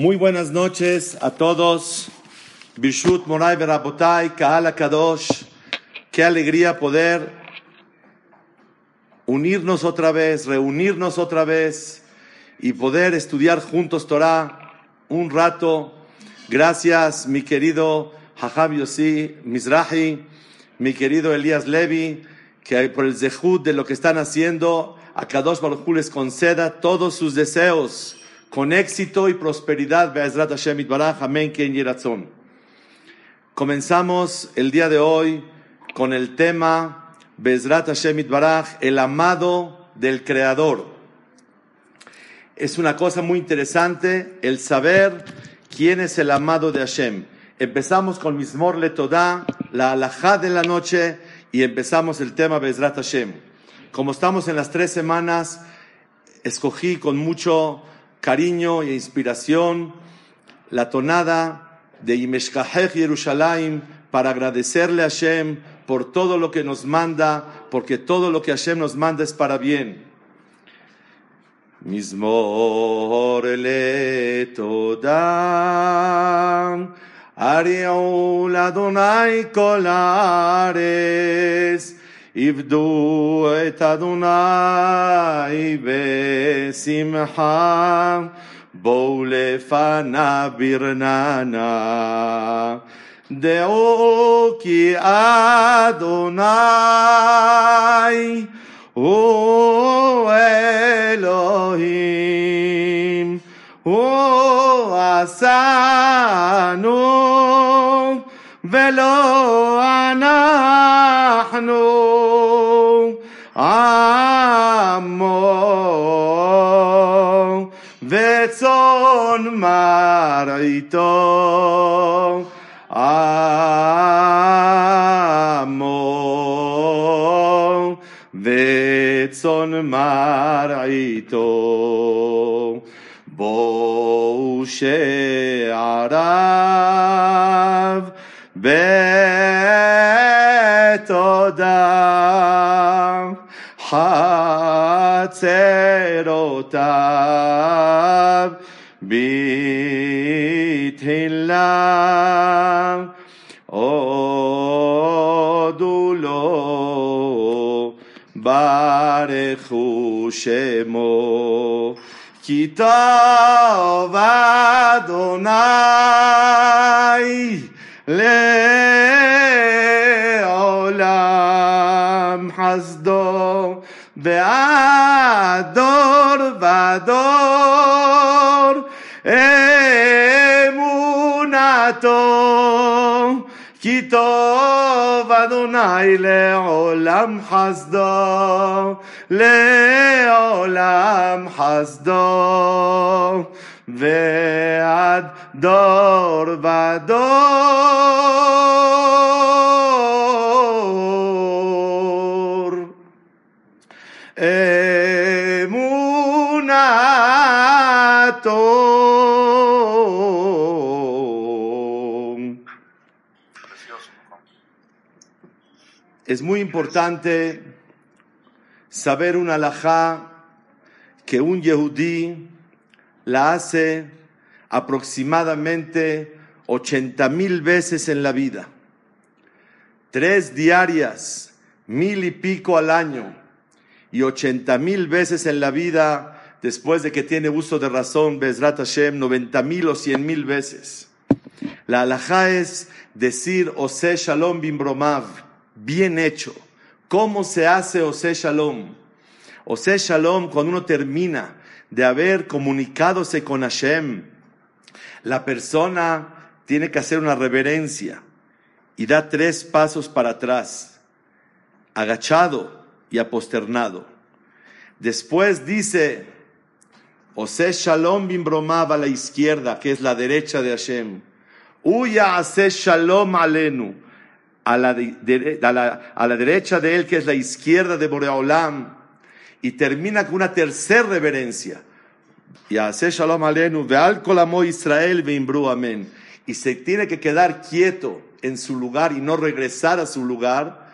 Muy buenas noches a todos. Bishut Moray Berabotai, Kaala Kadosh. Qué alegría poder unirnos otra vez, reunirnos otra vez y poder estudiar juntos Torah un rato. Gracias, mi querido Hajab Yossi Mizrahi, mi querido Elías Levi, que por el zehut de lo que están haciendo, a Kadosh Baruj les conceda todos sus deseos con éxito y prosperidad. Be'ezrat Hashem Itbaraj, amén, Ken Yeratzon. Comenzamos el día de hoy con el tema Be'ezrat Hashem Itbaraj, el amado del Creador. Es una cosa muy interesante el saber quién es el amado de Hashem. Empezamos con Mismor Letodá, la alajá de la noche, y empezamos el tema Be'ezrat Hashem. Como estamos en las tres semanas, escogí con mucho cariño e inspiración la tonada de Imeshkahech Yerushalayim para agradecerle a Hashem por todo lo que nos manda, porque todo lo que Hashem nos manda es para bien. Le todam, Ariol Adonai kolares, עבדו את אדוני בשמחה, בואו לפניו ברננה. דעו כי אדוני הוא אלוהים, הוא עשנו ולא אנחנו עמו וצאן מרעיתו עמו וצאן מרעיתו בואו שעריו בתודה חצרותיו בתהילה הודו לו ברכו שמו. כי טוב אדוני לעולם חסדו והדור ודור אמונתו כי טוב אדוני לעולם חסדו לעולם חסדו ועד דור ודור אמונתו Es muy importante saber una alajá que un yehudí la hace aproximadamente 80 mil veces en la vida. Tres diarias, mil y pico al año y 80 mil veces en la vida después de que tiene uso de razón, Bezrat Hashem, 90 mil o 100 mil veces. La alajá es decir Ose Shalom Bim Bromav, bien hecho. ¿Cómo se hace Ose Shalom? Ose Shalom cuando uno termina de haber comunicadose con Hashem, la persona tiene que hacer una reverencia y da tres pasos para atrás, agachado y aposternado. Después dice, Ose Shalom Bim Bromav a la izquierda, que es la derecha de Hashem. Uya Ase Shalom Alenu, a la, la, a la derecha de él, que es la izquierda de Boreolam. Y termina con una tercera reverencia. Y Ase Shalom Alenu, Veal Kolamo Israel Veimbru Amén. Y se tiene que quedar quieto en su lugar y no regresar a su lugar,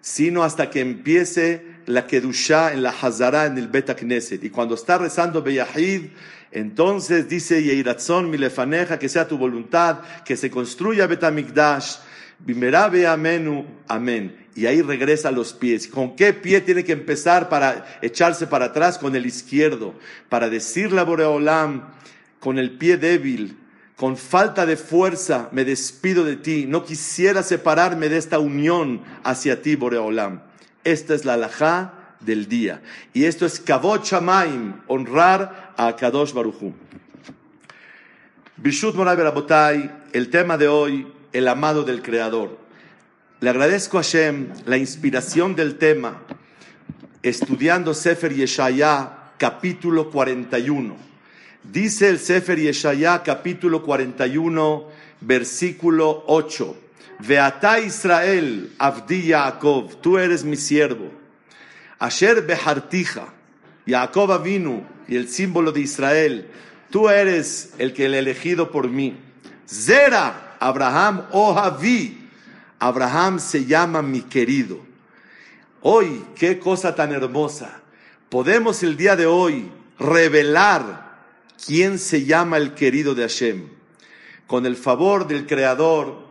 sino hasta que empiece la Kedushá en la Hazara en el Bet Knesset. Y cuando está rezando Beyahid, entonces dice Yeiratzon milefaneja, que sea tu voluntad, que se construya Bet Amikdash, Bimerabe amenu, amén. Y ahí regresa a los pies. ¿Con qué pie tiene que empezar para echarse para atrás? Con el izquierdo. Para decirle a Boreolam, con el pie débil, con falta de fuerza, me despido de ti. No quisiera separarme de esta unión hacia ti, Boreolam. Esta es la alajá del día. Y esto es Kavod Shamaim, honrar a Kadosh Baruchu. Bishut Moray Berabotay, el tema de hoy, el amado del Creador. Le agradezco a Hashem la inspiración del tema, estudiando Sefer Yeshaya, capítulo 41. Dice el Sefer Yeshaya, capítulo 41, versículo 8. Veata Israel, Avdi Yaakov, tú eres mi siervo. Asher Behartija, Yaakov Avinu, y el símbolo de Israel, tú eres el que el elegido por mí. Zera, Abraham Ohavi, Abraham se llama mi querido. Hoy, qué cosa tan hermosa. Podemos el día de hoy revelar quién se llama el querido de Hashem. Con el favor del Creador,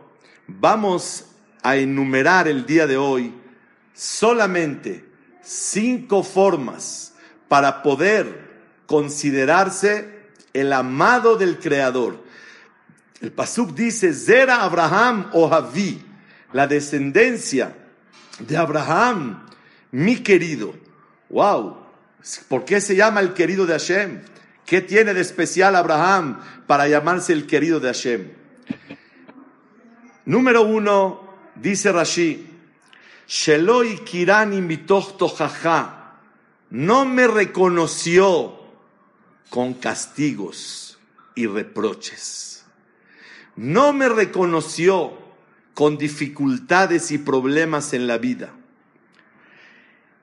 vamos a enumerar el día de hoy solamente cinco formas para poder considerarse el amado del Creador. El Pasuk dice, Zera Abraham o Javi, la descendencia de Abraham, mi querido. Wow, ¿por qué se llama el querido de Hashem? ¿Qué tiene de especial Abraham para llamarse el querido de Hashem? Número uno, dice Rashi, Sheloi Kirani tojaja, no me reconoció con castigos y reproches. No me reconoció con dificultades y problemas en la vida.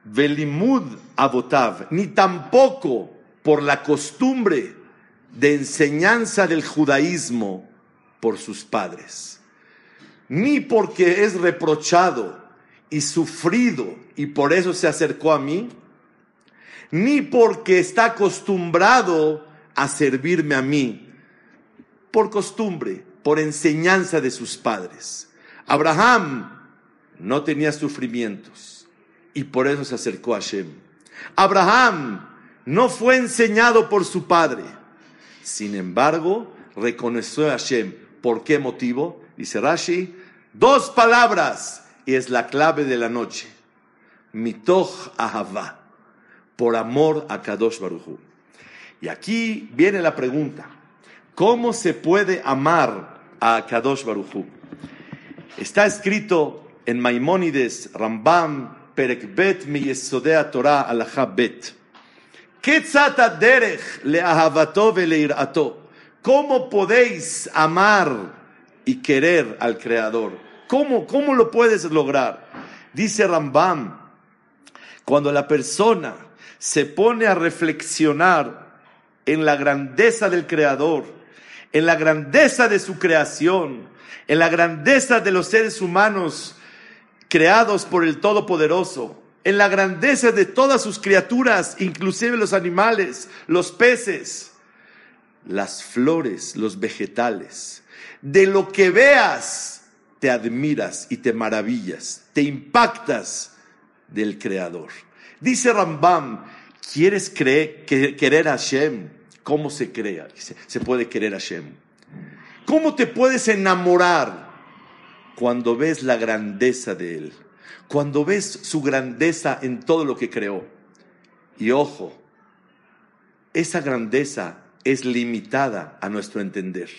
Velimud abotav, ni tampoco por la costumbre de enseñanza del judaísmo por sus padres, ni porque es reprochado y sufrido y por eso se acercó a mí, ni porque está acostumbrado a servirme a mí, por costumbre, por enseñanza de sus padres. Abraham no tenía sufrimientos y por eso se acercó a Hashem. Abraham no fue enseñado por su padre, sin embargo, reconoció a Hashem. ¿Por qué motivo? Dice Rashi, dos palabras y es la clave de la noche. Mitoch Ahavá por amor a Kadosh Baruchu. Y aquí viene la pregunta, ¿cómo se puede amar a Kadosh Baruchu? Está escrito en Maimónides, Rambam, Perek Bet, Miyesodea Torah, Alajá Bet. derech le ato. ¿Cómo podéis amar y querer al Creador? ¿Cómo, ¿Cómo lo puedes lograr? Dice Rambam, cuando la persona se pone a reflexionar en la grandeza del Creador, en la grandeza de su creación, en la grandeza de los seres humanos creados por el Todopoderoso, en la grandeza de todas sus criaturas, inclusive los animales, los peces, las flores, los vegetales. De lo que veas, te admiras y te maravillas, te impactas del Creador. Dice Rambam, ¿quieres creer, querer a Hashem? ¿Cómo se crea? Se puede querer a Hashem. ¿Cómo te puedes enamorar cuando ves la grandeza de Él? Cuando ves su grandeza en todo lo que creó. Y ojo, esa grandeza es limitada a nuestro entender.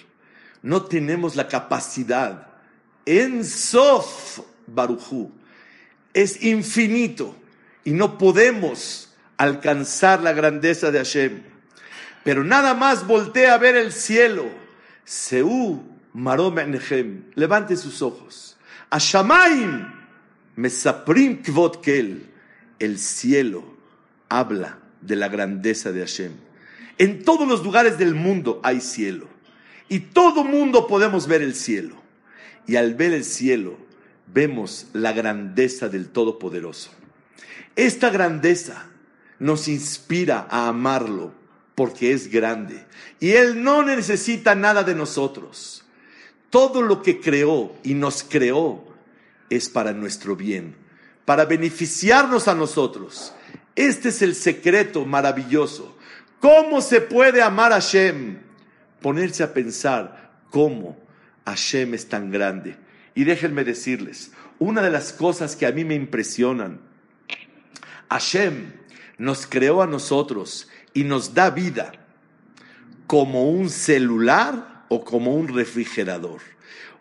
No tenemos la capacidad. En Sof Baruchu es infinito y no podemos alcanzar la grandeza de Hashem. Pero nada más voltea a ver el cielo. Seú marom Levante sus ojos. Ashamaim mesaprim kvot kel. El cielo habla de la grandeza de Hashem. En todos los lugares del mundo hay cielo. Y todo mundo podemos ver el cielo. Y al ver el cielo, vemos la grandeza del Todopoderoso. Esta grandeza nos inspira a amarlo porque es grande. Y Él no necesita nada de nosotros. Todo lo que creó y nos creó es para nuestro bien, para beneficiarnos a nosotros. Este es el secreto maravilloso. ¿Cómo se puede amar a Hashem? Ponerse a pensar cómo Hashem es tan grande. Y déjenme decirles, una de las cosas que a mí me impresionan, Hashem nos creó a nosotros y nos da vida como un celular o como un refrigerador.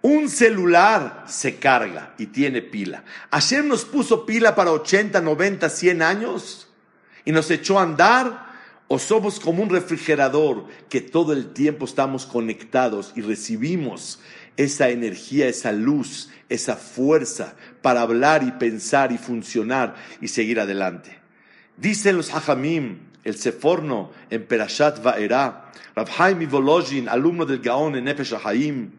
Un celular se carga y tiene pila. Hashem nos puso pila para 80, 90, 100 años y nos echó a andar o somos como un refrigerador que todo el tiempo estamos conectados y recibimos esa energía, esa luz, esa fuerza para hablar y pensar y funcionar y seguir adelante. Dicen los Hajamim, el Seforno en Perashat Va'era, Rav Haim Volozhin, alumno del Gaón en Nefesh Haim,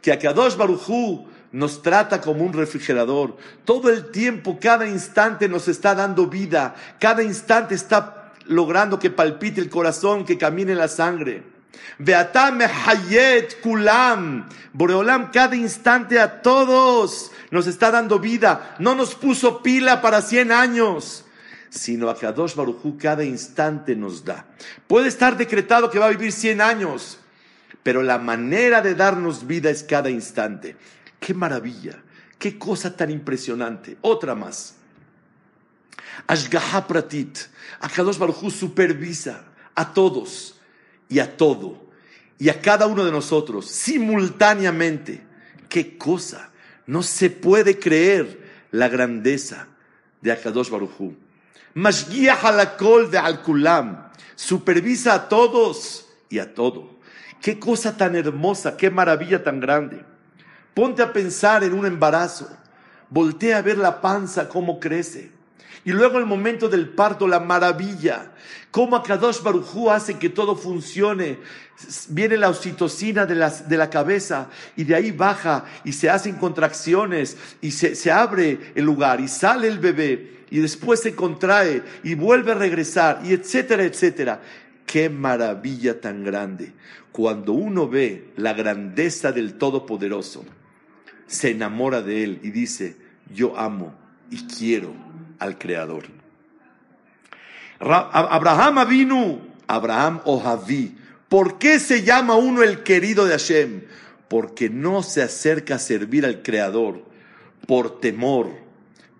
que Akadosh Baruchu nos trata como un refrigerador. Todo el tiempo, cada instante nos está dando vida, cada instante está logrando que palpite el corazón, que camine la sangre. Beatam Hayet Kulam. Boreolam cada instante a todos nos está dando vida. No nos puso pila para 100 años, sino a Kadosh Baruchu cada instante nos da. Puede estar decretado que va a vivir 100 años, pero la manera de darnos vida es cada instante. ¡Qué maravilla! ¡Qué cosa tan impresionante! Otra más. Ashgaha Pratit. Akadosh Baruchu supervisa a todos y a todo y a cada uno de nosotros simultáneamente. ¡Qué cosa! No se puede creer la grandeza de Akadosh Baruchu. Mashgiach halakol de al Supervisa a todos y a todo. Qué cosa tan hermosa, qué maravilla tan grande. Ponte a pensar en un embarazo. Voltea a ver la panza, cómo crece. Y luego el momento del parto, la maravilla. Cómo Akadosh Barujú hace que todo funcione. Viene la oxitocina de, de la cabeza y de ahí baja y se hacen contracciones y se, se abre el lugar y sale el bebé y después se contrae y vuelve a regresar y etcétera, etcétera. Qué maravilla tan grande. Cuando uno ve la grandeza del Todopoderoso, se enamora de Él y dice, yo amo y quiero al Creador. Abraham vino, Abraham Javí. ¿Por qué se llama uno el querido de Hashem? Porque no se acerca a servir al Creador por temor,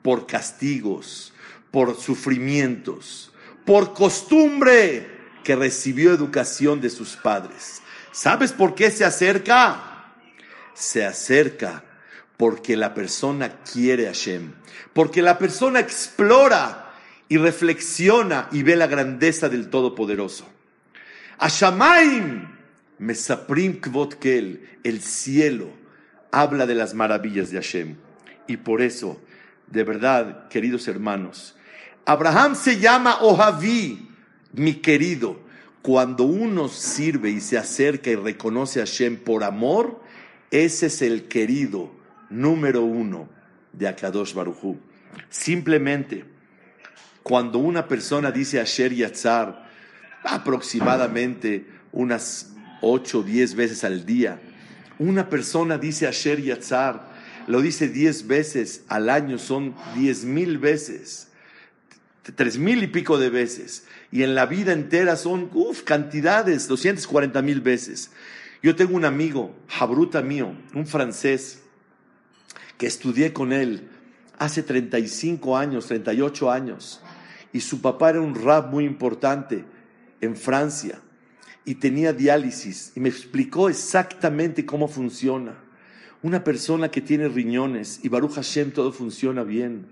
por castigos, por sufrimientos, por costumbre que recibió educación de sus padres. ¿Sabes por qué se acerca? Se acerca porque la persona quiere a Hashem, porque la persona explora y reflexiona y ve la grandeza del Todopoderoso. Ashamaim, Mesaprim Kvotkel, el cielo, habla de las maravillas de Hashem. Y por eso, de verdad, queridos hermanos, Abraham se llama Ojaví, mi querido. Cuando uno sirve y se acerca y reconoce a Hashem por amor, ese es el querido número uno de Akadosh Baruchu. Simplemente, cuando una persona dice Asher Yatzar aproximadamente unas ocho o diez veces al día, una persona dice Asher Yatzar, lo dice diez veces al año, son diez mil veces, tres mil y pico de veces, y en la vida entera son uf, cantidades, 240 mil veces. Yo tengo un amigo, Jabruta mío, un francés, que estudié con él hace 35 años, 38 años, y su papá era un rap muy importante en Francia y tenía diálisis y me explicó exactamente cómo funciona. Una persona que tiene riñones y Baruch Hashem todo funciona bien.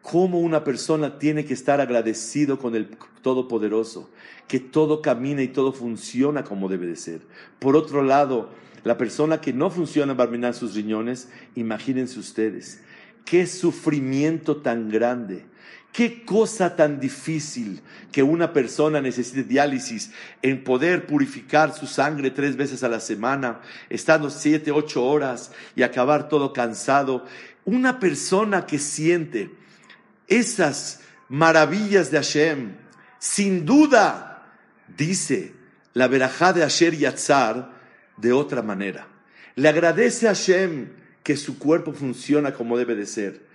Cómo una persona tiene que estar agradecido con el Todopoderoso, que todo camina y todo funciona como debe de ser. Por otro lado, la persona que no funciona para minar sus riñones, imagínense ustedes, qué sufrimiento tan grande, qué cosa tan difícil que una persona necesite diálisis en poder purificar su sangre tres veces a la semana, estando siete, ocho horas y acabar todo cansado. Una persona que siente esas maravillas de Hashem. Sin duda, dice la verajá de Asher Yatzar de otra manera. Le agradece a Hashem que su cuerpo funciona como debe de ser.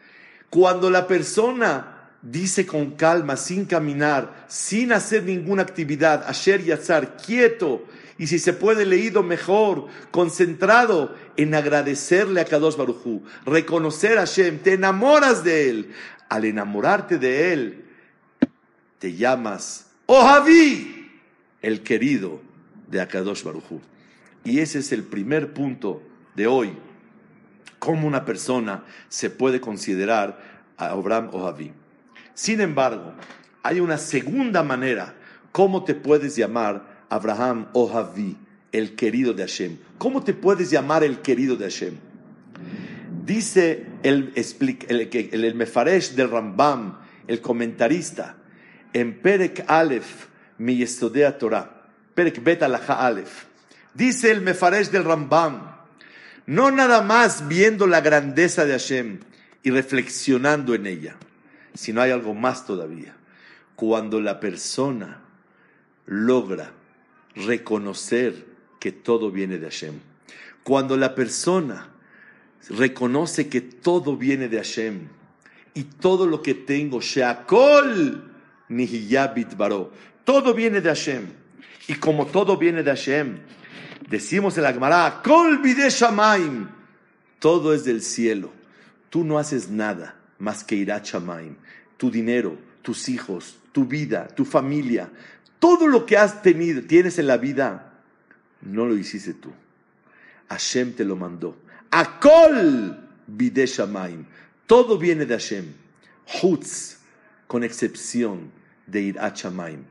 Cuando la persona dice con calma, sin caminar, sin hacer ninguna actividad, Asher Yatzar, quieto, y si se puede leído mejor, concentrado en agradecerle a Kadosh Barujú, reconocer a Hashem, te enamoras de él. Al enamorarte de él, te llamas Ojaví, el querido de Akadosh Barujú. Y ese es el primer punto de hoy, cómo una persona se puede considerar a Abraham Ojaví. Sin embargo, hay una segunda manera, cómo te puedes llamar Abraham Ojaví, el querido de Hashem. ¿Cómo te puedes llamar el querido de Hashem? Dice el, Mefaresh del Rambam, el comentarista, en Perek Aleph, mi Yestodea Torah, Perek Bet Aleph, dice el Mefaresh del Rambam, no nada más viendo la grandeza de Hashem y reflexionando en ella, sino hay algo más todavía. Cuando la persona logra reconocer que todo viene de Hashem, cuando la persona reconoce que todo viene de Hashem y todo lo que tengo, Sheakol Nihiyabit Baro, todo viene de Hashem. Y como todo viene de Hashem, decimos en la Gemara, Kol Shamaim, todo es del cielo. Tú no haces nada más que ir a Shamaim. Tu dinero, tus hijos, tu vida, tu familia, todo lo que has tenido, tienes en la vida, no lo hiciste tú. Hashem te lo mandó. Akol bide shamaim. Todo viene de Hashem. Hutz, con excepción de ir a Shamaim.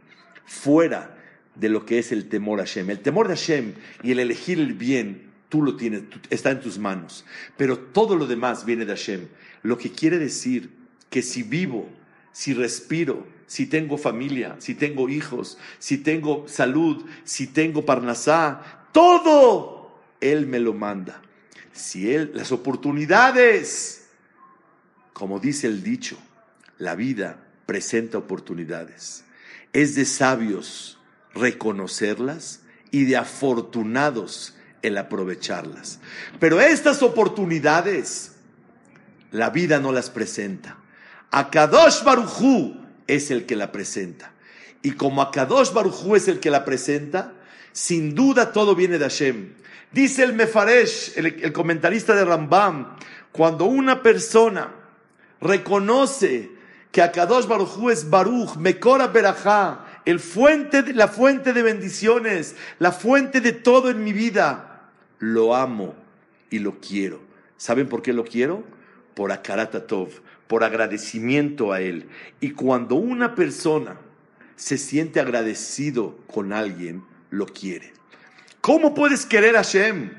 Fuera de lo que es el temor a Hashem. El temor de Hashem y el elegir el bien, tú lo tienes, está en tus manos. Pero todo lo demás viene de Hashem. Lo que quiere decir que si vivo, si respiro, si tengo familia, si tengo hijos, si tengo salud, si tengo parnasá, todo Él me lo manda si él, las oportunidades, como dice el dicho, la vida presenta oportunidades. Es de sabios reconocerlas y de afortunados el aprovecharlas. Pero estas oportunidades, la vida no las presenta. Akadosh Barujú es el que la presenta. Y como Akadosh Barujú es el que la presenta, sin duda todo viene de Hashem. Dice el Mefaresh, el, comentarista de Rambam, cuando una persona reconoce que Akadosh Baruj es Baruch, Mekora Berajá, el fuente, la fuente de bendiciones, la fuente de todo en mi vida, lo amo y lo quiero. ¿Saben por qué lo quiero? Por Akaratatov, por agradecimiento a Él. Y cuando una persona se siente agradecido con alguien, lo quiere. ¿Cómo puedes querer a Hashem?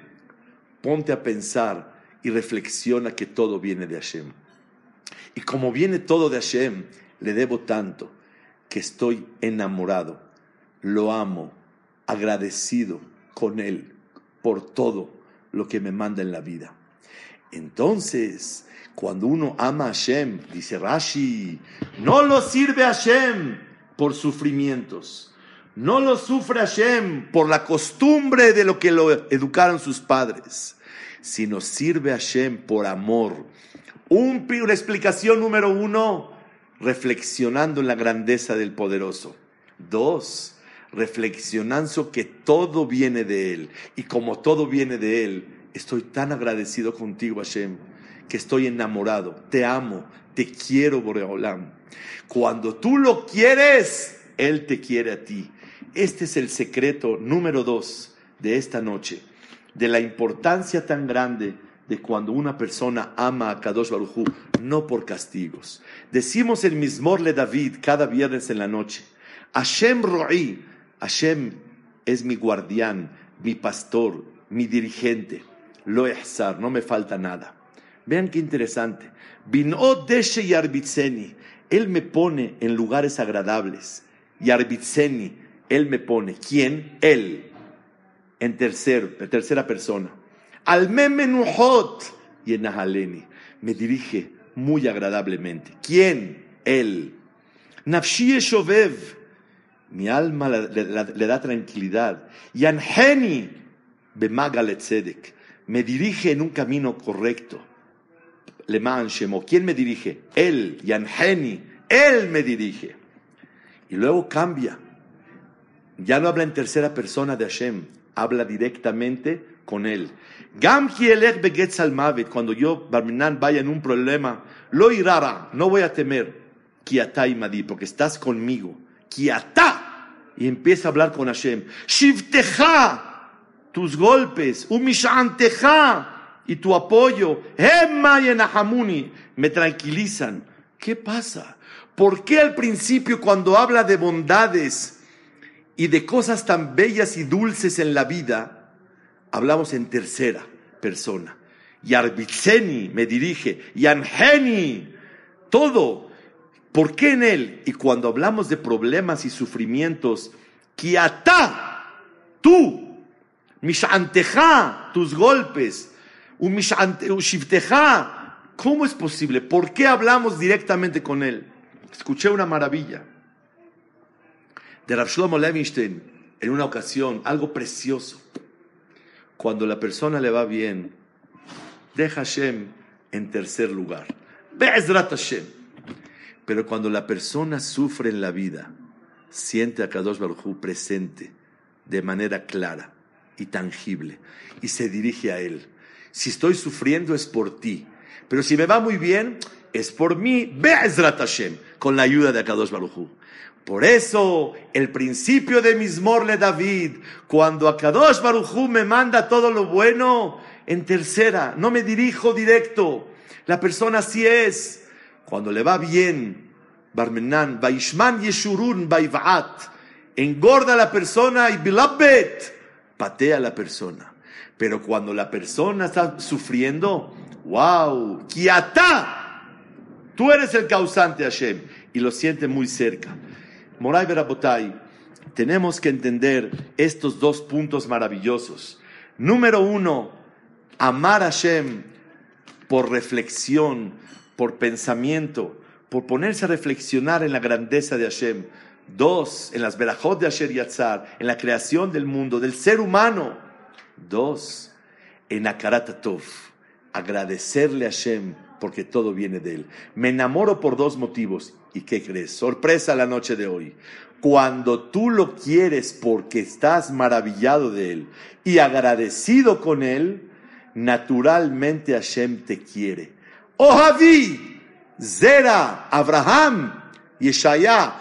Ponte a pensar y reflexiona que todo viene de Hashem. Y como viene todo de Hashem, le debo tanto que estoy enamorado, lo amo, agradecido con Él por todo lo que me manda en la vida. Entonces, cuando uno ama a Hashem, dice Rashi, no lo sirve a Hashem por sufrimientos no lo sufre Hashem por la costumbre de lo que lo educaron sus padres, sino sirve a Hashem por amor. una explicación número uno, reflexionando en la grandeza del poderoso. Dos, reflexionando que todo viene de Él. Y como todo viene de Él, estoy tan agradecido contigo, Hashem, que estoy enamorado. Te amo, te quiero, Boreolam. Cuando tú lo quieres, Él te quiere a ti. Este es el secreto número dos de esta noche, de la importancia tan grande de cuando una persona ama a Kadosh Baruj no por castigos. Decimos el Mismor le David cada viernes en la noche, Hashem Ro'i, Hashem es mi guardián, mi pastor, mi dirigente, lo no me falta nada. Vean qué interesante. Deshe y él me pone en lugares agradables. Yarbitzeni, él me pone. ¿Quién? Él. En tercer, tercera persona. Al memenuhot y en Me dirige muy agradablemente. ¿Quién? Él. Nafshi Shovev, mi alma le, da tranquilidad. Yanheni bemagaletzedek, me dirige en un camino correcto. Leman Shemo, ¿quién me dirige? Él, Yanheni, él me dirige. Y luego cambia. Ya no habla en tercera persona de Hashem, habla directamente con él. Gam cuando yo, Barminan, vaya en un problema, lo irara, no voy a temer, kiatá y madi, porque estás conmigo. Kiatá, y empieza a hablar con Hashem. Shivteja, tus golpes, umishanteja, y tu apoyo, Emma y me tranquilizan. ¿Qué pasa? ¿Por qué al principio cuando habla de bondades y de cosas tan bellas y dulces en la vida, hablamos en tercera persona? Yarbitseni me dirige, Yanheni, todo. ¿Por qué en él? Y cuando hablamos de problemas y sufrimientos, Kiata, tú, Mishanteja, tus golpes, ¿cómo es posible? ¿Por qué hablamos directamente con él? escuché una maravilla de Rav Shlomo Levinstein en una ocasión, algo precioso. Cuando la persona le va bien, deja Hashem en tercer lugar. Be'ezrat Hashem. Pero cuando la persona sufre en la vida, siente a Kadosh Baruj presente de manera clara y tangible y se dirige a él. Si estoy sufriendo es por ti, pero si me va muy bien, es por mí, Be'ezrat Hashem, con la ayuda de Akadosh Baruchu. Por eso, el principio de Mismorle David, cuando Akadosh Baruchu me manda todo lo bueno, en tercera, no me dirijo directo. La persona así es. Cuando le va bien, Barmenan, Baishman Yeshurun, Baivaat, engorda a la persona y Bilabet, patea a la persona. Pero cuando la persona está sufriendo, wow, Kiata, Tú eres el causante, Hashem, y lo siente muy cerca. Moray Berabotay, tenemos que entender estos dos puntos maravillosos. Número uno, amar a Hashem por reflexión, por pensamiento, por ponerse a reflexionar en la grandeza de Hashem. Dos, en las verajot de Asher Yatzar, en la creación del mundo, del ser humano. Dos, en Akaratatov, agradecerle a Hashem porque todo viene de Él. Me enamoro por dos motivos. ¿Y qué crees? Sorpresa la noche de hoy. Cuando tú lo quieres porque estás maravillado de Él y agradecido con Él, naturalmente Hashem te quiere. Ojavi, Zera, Abraham, Yeshaya,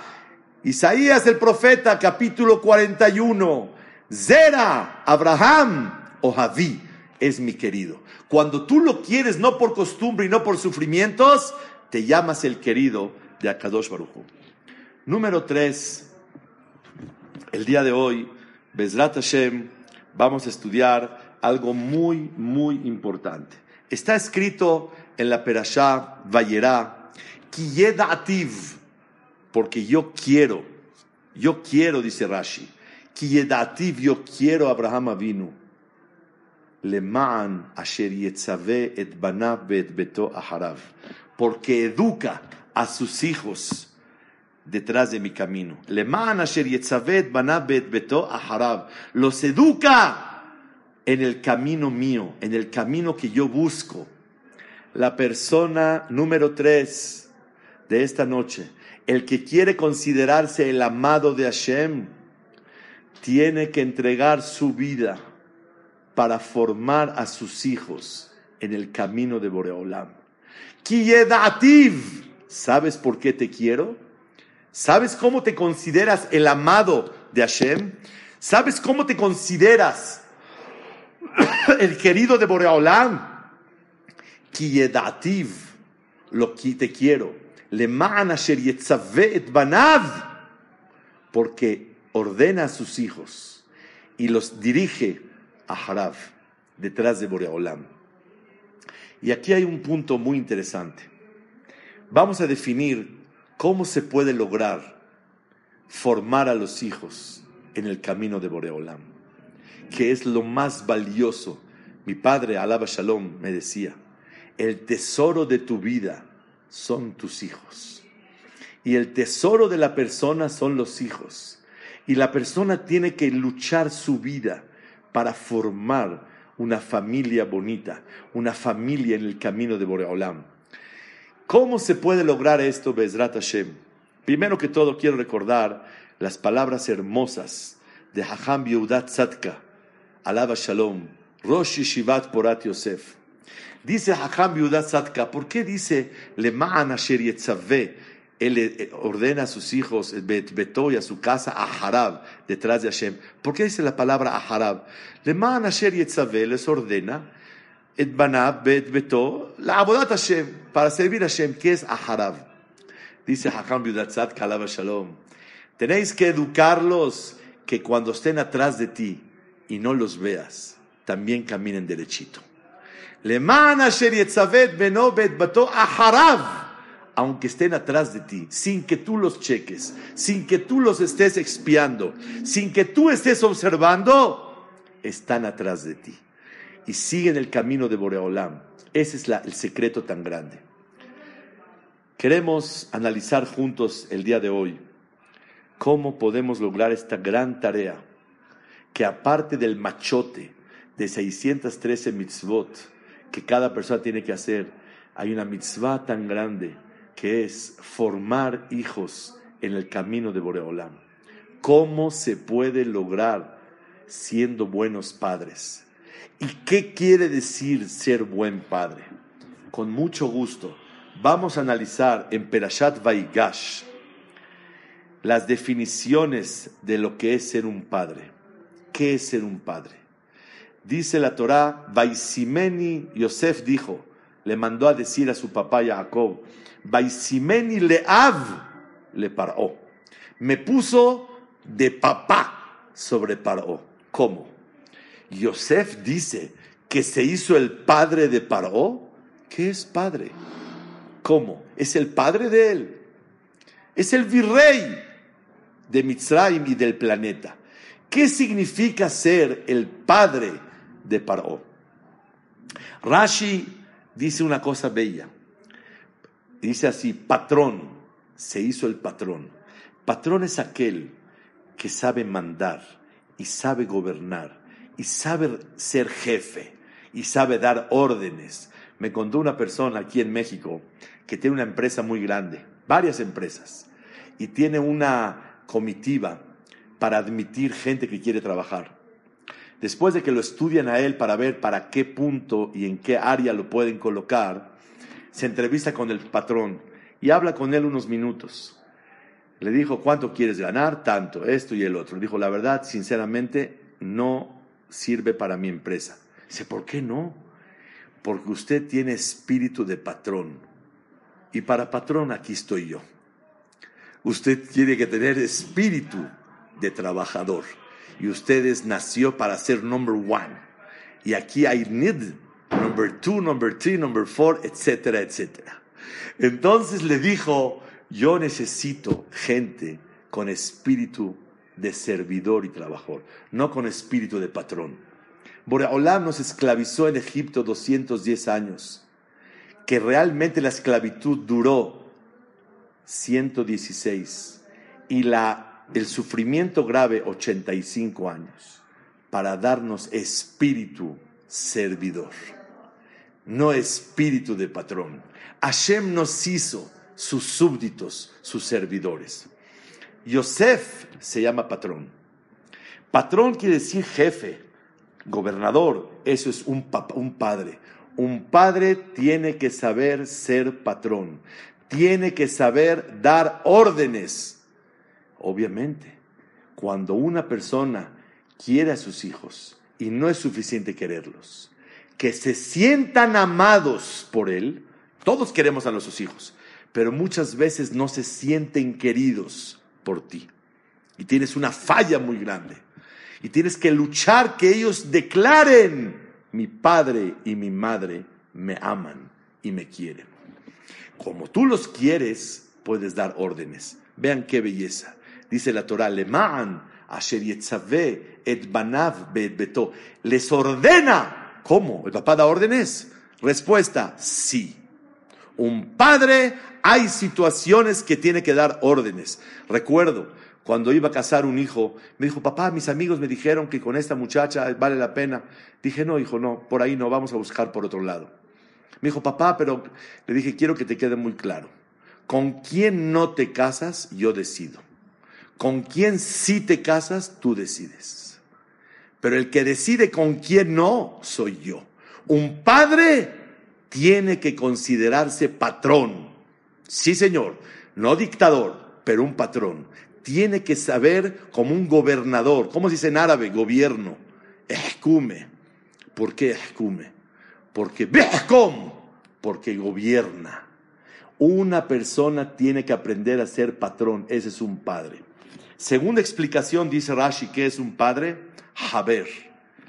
Isaías el profeta, capítulo 41. Zera, Abraham, Ojavi, es mi querido. Cuando tú lo quieres no por costumbre y no por sufrimientos, te llamas el querido de Akadosh Baruchu. Número tres, el día de hoy, Bezrat Hashem, vamos a estudiar algo muy, muy importante. Está escrito en la Perashá Vayera, Kiyeda Ativ, porque yo quiero, yo quiero, dice Rashi, Kiyeda Ativ, yo quiero a Abraham Avinu asher et banav beto porque educa a sus hijos detrás de mi camino. Leman asher et banav beto los educa en el camino mío, en el camino que yo busco. La persona número tres de esta noche, el que quiere considerarse el amado de Hashem, tiene que entregar su vida para formar a sus hijos en el camino de Boreolam. ¿sabes por qué te quiero? ¿Sabes cómo te consideras el amado de Hashem? ¿Sabes cómo te consideras el querido de Boreolam? Kiyedativ, lo que te quiero. Le asher et banav, porque ordena a sus hijos y los dirige Aharav, detrás de Boreolam. Y aquí hay un punto muy interesante. Vamos a definir cómo se puede lograr formar a los hijos en el camino de Boreolam, que es lo más valioso. Mi padre, Alaba Shalom, me decía, el tesoro de tu vida son tus hijos. Y el tesoro de la persona son los hijos. Y la persona tiene que luchar su vida para formar una familia bonita, una familia en el camino de Boreolam. ¿Cómo se puede lograr esto, Bezrat Hashem? Primero que todo quiero recordar las palabras hermosas de Hacham Yehudat Tzadka, Alaba Shalom, Rosh Yeshivat Porat Yosef. Dice Hacham Yehudat Tzadka, ¿por qué dice Lema'an Asher Yetzaveh? Él eh, ordena a sus hijos, Beto y a su casa, a Harab, detrás de Hashem. ¿Por qué dice la palabra a Harab? Lema'an Asher Yetzaveh les ordena, et banab, bet beto, la abodat Hashem, para servir a Hashem, ¿qué es Harab? Dice Hacham Yehudat Tzadka, Alaba Shalom. Tenéis que educarlos que cuando estén atrás de ti y no los veas, también caminen derechito. Aunque estén atrás de ti, sin que tú los cheques, sin que tú los estés expiando, sin que tú estés observando, están atrás de ti. Y siguen el camino de Boreolam. Ese es el secreto tan grande. Queremos analizar juntos el día de hoy cómo podemos lograr esta gran tarea, que aparte del machote de 613 mitzvot que cada persona tiene que hacer, hay una mitzvah tan grande que es formar hijos en el camino de Boreolam. ¿Cómo se puede lograr siendo buenos padres? ¿Y qué quiere decir ser buen padre? Con mucho gusto, vamos a analizar en Perashat Vaigash, las definiciones de lo que es ser un padre. ¿Qué es ser un padre? Dice la Torá, Baisimeni, Yosef dijo, le mandó a decir a su papá Jacob, Baisimeni leav le paró. Me puso de papá sobre paró. ¿Cómo? Yosef dice que se hizo el padre de paró. ¿Qué es padre? ¿Cómo? Es el padre de él. Es el virrey de Mitzrayim y del planeta. ¿Qué significa ser el padre de Paró? Rashi dice una cosa bella. Dice así, patrón, se hizo el patrón. Patrón es aquel que sabe mandar y sabe gobernar y sabe ser jefe y sabe dar órdenes. Me contó una persona aquí en México que tiene una empresa muy grande, varias empresas, y tiene una comitiva para admitir gente que quiere trabajar. Después de que lo estudian a él para ver para qué punto y en qué área lo pueden colocar, se entrevista con el patrón y habla con él unos minutos. Le dijo, ¿cuánto quieres ganar? Tanto, esto y el otro. dijo, la verdad, sinceramente, no sirve para mi empresa. Dice, ¿por qué no? Porque usted tiene espíritu de patrón. Y para patrón aquí estoy yo. Usted tiene que tener espíritu de trabajador. Y ustedes nació para ser number one. Y aquí hay need number two, number three, number four, etcétera, etcétera. Entonces le dijo, yo necesito gente con espíritu de servidor y trabajador, no con espíritu de patrón. Boreolam nos esclavizó en Egipto 210 años, que realmente la esclavitud duró 116 y la, el sufrimiento grave 85 años para darnos espíritu servidor, no espíritu de patrón. Hashem nos hizo sus súbditos, sus servidores. Yosef se llama patrón. Patrón quiere decir jefe, gobernador, eso es un, un padre. Un padre tiene que saber ser patrón tiene que saber dar órdenes. Obviamente, cuando una persona quiere a sus hijos y no es suficiente quererlos, que se sientan amados por él, todos queremos a nuestros hijos, pero muchas veces no se sienten queridos por ti. Y tienes una falla muy grande. Y tienes que luchar que ellos declaren, mi padre y mi madre me aman y me quieren como tú los quieres, puedes dar órdenes. Vean qué belleza. Dice la Torah, Leman, Asher et Banav Beto. Les ordena. ¿Cómo? ¿El papá da órdenes? Respuesta, sí. Un padre hay situaciones que tiene que dar órdenes. Recuerdo, cuando iba a casar un hijo, me dijo, papá, mis amigos me dijeron que con esta muchacha vale la pena. Dije, no, hijo, no, por ahí no, vamos a buscar por otro lado. Me dijo, papá, pero le dije, quiero que te quede muy claro. Con quién no te casas, yo decido. Con quién sí te casas, tú decides. Pero el que decide con quién no, soy yo. Un padre tiene que considerarse patrón. Sí, señor, no dictador, pero un patrón. Tiene que saber como un gobernador. ¿Cómo se dice en árabe? Gobierno. Escume. ¿Por qué escume? Porque porque gobierna. Una persona tiene que aprender a ser patrón. Ese es un padre. Segunda explicación, dice Rashi, que es un padre? Haber,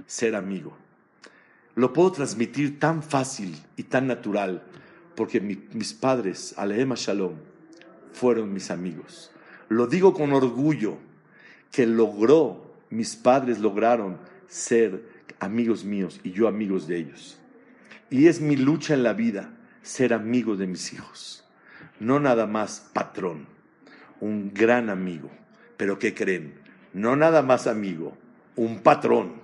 ser amigo. Lo puedo transmitir tan fácil y tan natural porque mis padres, Alehema Shalom, fueron mis amigos. Lo digo con orgullo que logró, mis padres lograron ser amigos míos y yo amigos de ellos. Y es mi lucha en la vida ser amigo de mis hijos. No nada más patrón, un gran amigo. Pero ¿qué creen? No nada más amigo, un patrón.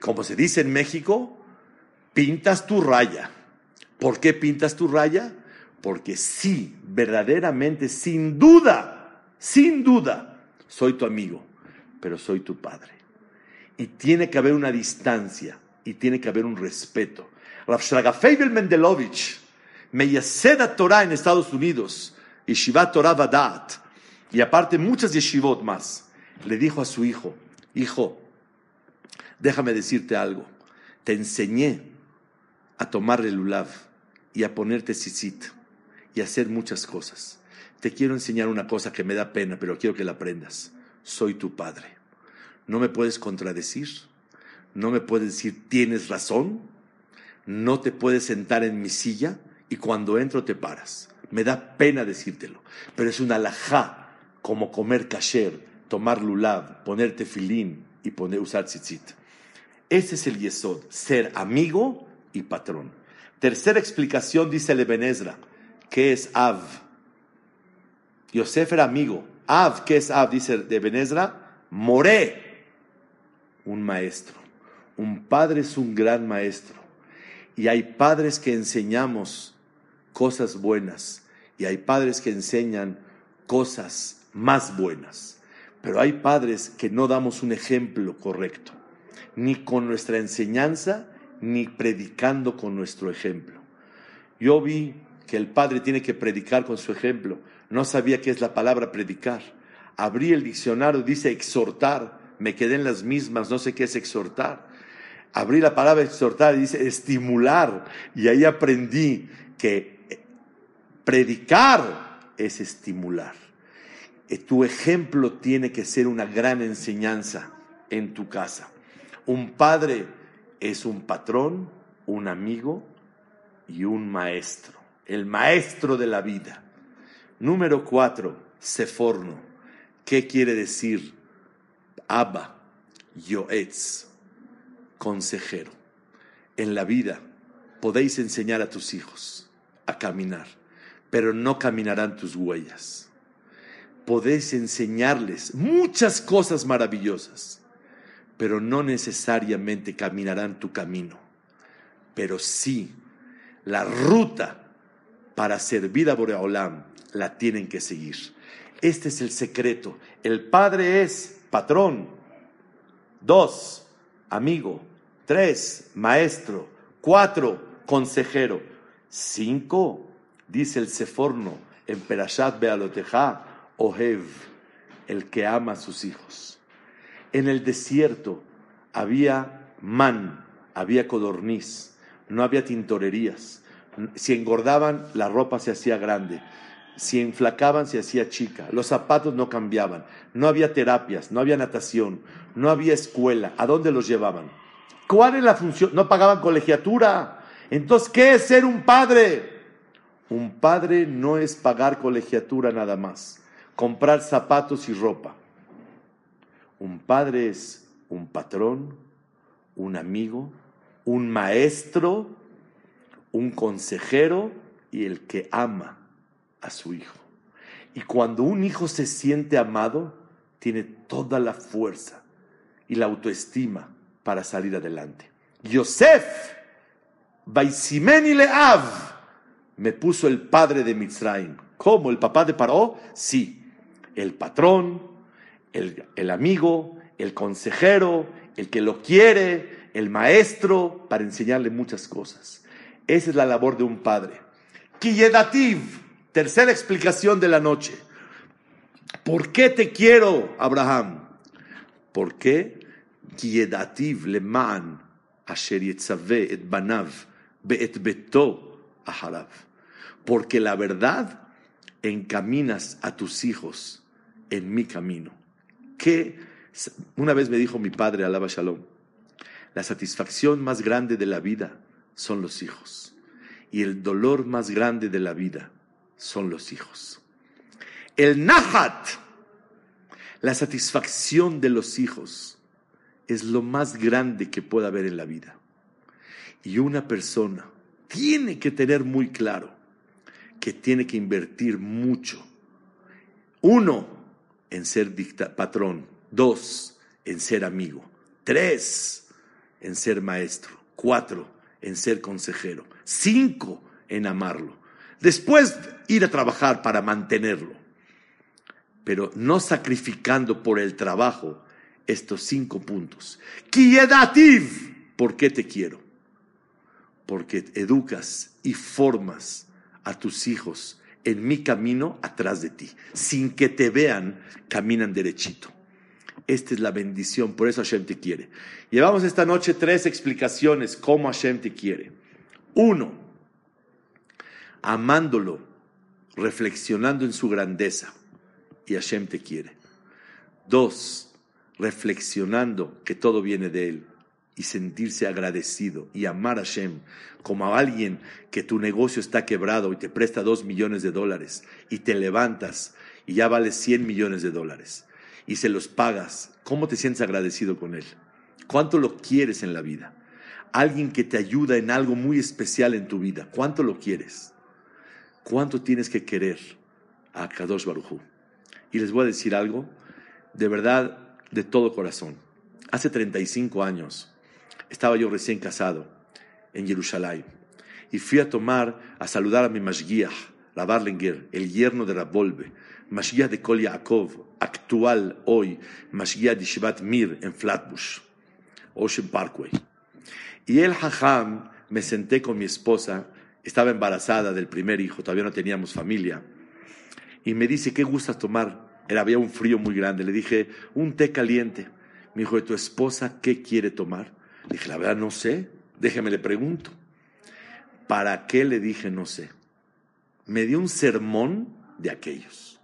Como se dice en México, pintas tu raya. ¿Por qué pintas tu raya? Porque sí, verdaderamente, sin duda, sin duda, soy tu amigo, pero soy tu padre. Y tiene que haber una distancia y tiene que haber un respeto. Rav Shragafeibel Mendelovich, Meyaseda Torah en Estados Unidos, y Shiva Torah Vadat, y aparte muchas yeshivot más, le dijo a su hijo, hijo, déjame decirte algo, te enseñé a tomar el lulav y a ponerte sisit y a hacer muchas cosas. Te quiero enseñar una cosa que me da pena, pero quiero que la aprendas. Soy tu padre. No me puedes contradecir. No me puedes decir tienes razón. No te puedes sentar en mi silla y cuando entro te paras. Me da pena decírtelo, pero es una alajá como comer kasher, tomar lulav, ponerte filín y poner, usar tzitzit. Ese es el yesod, ser amigo y patrón. Tercera explicación dice el Ebenezra, ¿qué es Av? Yosef era amigo. Av, ¿qué es Av? Dice de Ebenezra, Moré, un maestro. Un padre es un gran maestro. Y hay padres que enseñamos cosas buenas y hay padres que enseñan cosas más buenas. Pero hay padres que no damos un ejemplo correcto, ni con nuestra enseñanza, ni predicando con nuestro ejemplo. Yo vi que el padre tiene que predicar con su ejemplo. No sabía qué es la palabra predicar. Abrí el diccionario, dice exhortar. Me quedé en las mismas, no sé qué es exhortar. Abrí la palabra exhortar y dice estimular. Y ahí aprendí que predicar es estimular. Tu ejemplo tiene que ser una gran enseñanza en tu casa. Un padre es un patrón, un amigo y un maestro, el maestro de la vida. Número cuatro, Seforno. ¿Qué quiere decir? Abba, Yoetz, consejero. En la vida podéis enseñar a tus hijos a caminar, pero no caminarán tus huellas podés enseñarles muchas cosas maravillosas, pero no necesariamente caminarán tu camino. Pero sí, la ruta para servir a Boreolam la tienen que seguir. Este es el secreto. El padre es patrón. Dos, amigo. Tres, maestro. Cuatro, consejero. Cinco, dice el Seforno en Perashat Bealoteja, Ohev, el que ama a sus hijos. En el desierto había man, había codorniz, no había tintorerías. Si engordaban, la ropa se hacía grande. Si enflacaban, se hacía chica. Los zapatos no cambiaban. No había terapias, no había natación, no había escuela. ¿A dónde los llevaban? ¿Cuál es la función? No pagaban colegiatura. Entonces, ¿qué es ser un padre? Un padre no es pagar colegiatura nada más comprar zapatos y ropa. Un padre es un patrón, un amigo, un maestro, un consejero y el que ama a su hijo. Y cuando un hijo se siente amado, tiene toda la fuerza y la autoestima para salir adelante. Yosef, Baisimeni Leav, me puso el padre de Mitzrayim. ¿Cómo? ¿El papá de Paró? Sí. El patrón, el, amigo, el consejero, el que lo quiere, el maestro, para enseñarle muchas cosas. Esa es la labor de un padre. Kiyedativ, tercera explicación de la noche. ¿Por qué te quiero, Abraham? ¿Por qué? Kiyedativ leman asher et banav beet beto aharav. Porque la verdad encaminas a tus hijos en mi camino. Que una vez me dijo mi padre, Alaba Shalom, la satisfacción más grande de la vida son los hijos. Y el dolor más grande de la vida son los hijos. El nahat, la satisfacción de los hijos, es lo más grande que pueda haber en la vida. Y una persona tiene que tener muy claro que tiene que invertir mucho. Uno, en ser patrón. Dos, en ser amigo. Tres, en ser maestro. Cuatro, en ser consejero. Cinco, en amarlo. Después, ir a trabajar para mantenerlo. Pero no sacrificando por el trabajo estos cinco puntos. Kiedativ, ¿por qué te quiero? Porque educas y formas a tus hijos en mi camino atrás de ti. Sin que te vean, caminan derechito. Esta es la bendición, por eso Hashem te quiere. Llevamos esta noche tres explicaciones cómo Hashem te quiere. Uno, amándolo, reflexionando en su grandeza, y Hashem te quiere. Dos, reflexionando que todo viene de Él y sentirse agradecido y amar a Hashem como a alguien que tu negocio está quebrado y te presta dos millones de dólares y te levantas y ya vale cien millones de dólares y se los pagas, ¿cómo te sientes agradecido con él? ¿Cuánto lo quieres en la vida? Alguien que te ayuda en algo muy especial en tu vida, ¿cuánto lo quieres? ¿Cuánto tienes que querer a Kadosh Barujú? Y les voy a decir algo, de verdad, de todo corazón. Hace 35 años estaba yo recién casado en Jerusalén y fui a tomar, a saludar a mi Mashgiach, la Barlinger, el yerno de Rabolbe, Mashiach de Kol Yaakov, actual hoy, Mashiach de Shivat Mir en Flatbush, Ocean Parkway. Y el Hajam, me senté con mi esposa, estaba embarazada del primer hijo, todavía no teníamos familia, y me dice, ¿qué gusta tomar? Era, había un frío muy grande. Le dije, un té caliente. Me dijo, ¿de tu esposa qué quiere tomar? Dije, la verdad no sé, déjeme le pregunto. ¿Para qué le dije no sé? Me dio un sermón de aquellos.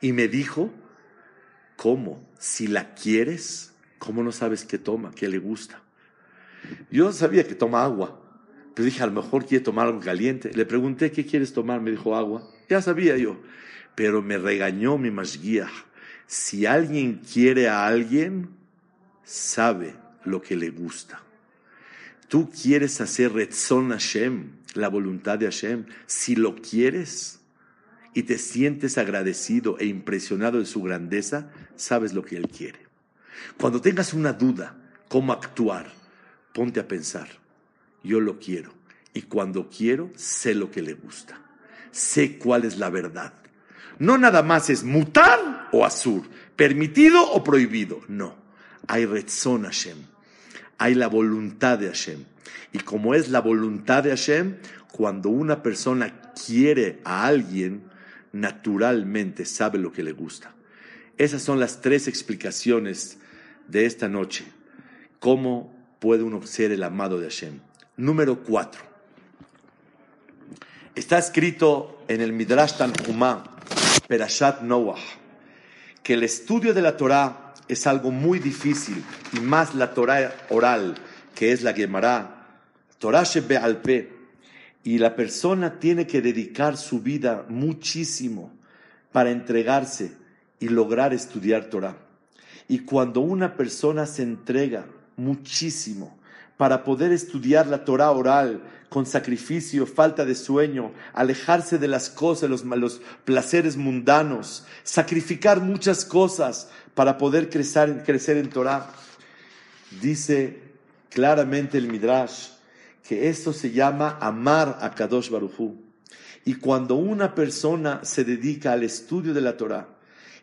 Y me dijo, ¿cómo? Si la quieres, ¿cómo no sabes qué toma, qué le gusta? Yo sabía que toma agua, pero dije, a lo mejor quiere tomar algo caliente. Le pregunté, ¿qué quieres tomar? Me dijo, agua. Ya sabía yo, pero me regañó mi guía. Si alguien quiere a alguien, sabe lo que le gusta. Tú quieres hacer Retzon Hashem, la voluntad de Hashem. Si lo quieres, y te sientes agradecido e impresionado de su grandeza, sabes lo que Él quiere. Cuando tengas una duda, cómo actuar, ponte a pensar, yo lo quiero. Y cuando quiero, sé lo que le gusta. Sé cuál es la verdad. No nada más es mutar o azur, permitido o prohibido. No. Hay Retzon Hashem. Hay la voluntad de Hashem. Y como es la voluntad de Hashem, cuando una persona quiere a alguien, naturalmente sabe lo que le gusta. Esas son las tres explicaciones de esta noche. ¿Cómo puede uno ser el amado de Hashem? Número cuatro. Está escrito en el Midrash Tanhumá, Perashat Noah, que el estudio de la Torah es algo muy difícil y más la Torah oral, que es la Gemara, Torah Shebe'alpe, y la persona tiene que dedicar su vida muchísimo para entregarse y lograr estudiar Torah. Y cuando una persona se entrega muchísimo para poder estudiar la Torah oral con sacrificio, falta de sueño, alejarse de las cosas, los, los placeres mundanos, sacrificar muchas cosas para poder crecer, en Torah. Dice claramente el Midrash que esto se llama amar a Kadosh Baruchu. Y cuando una persona se dedica al estudio de la Torah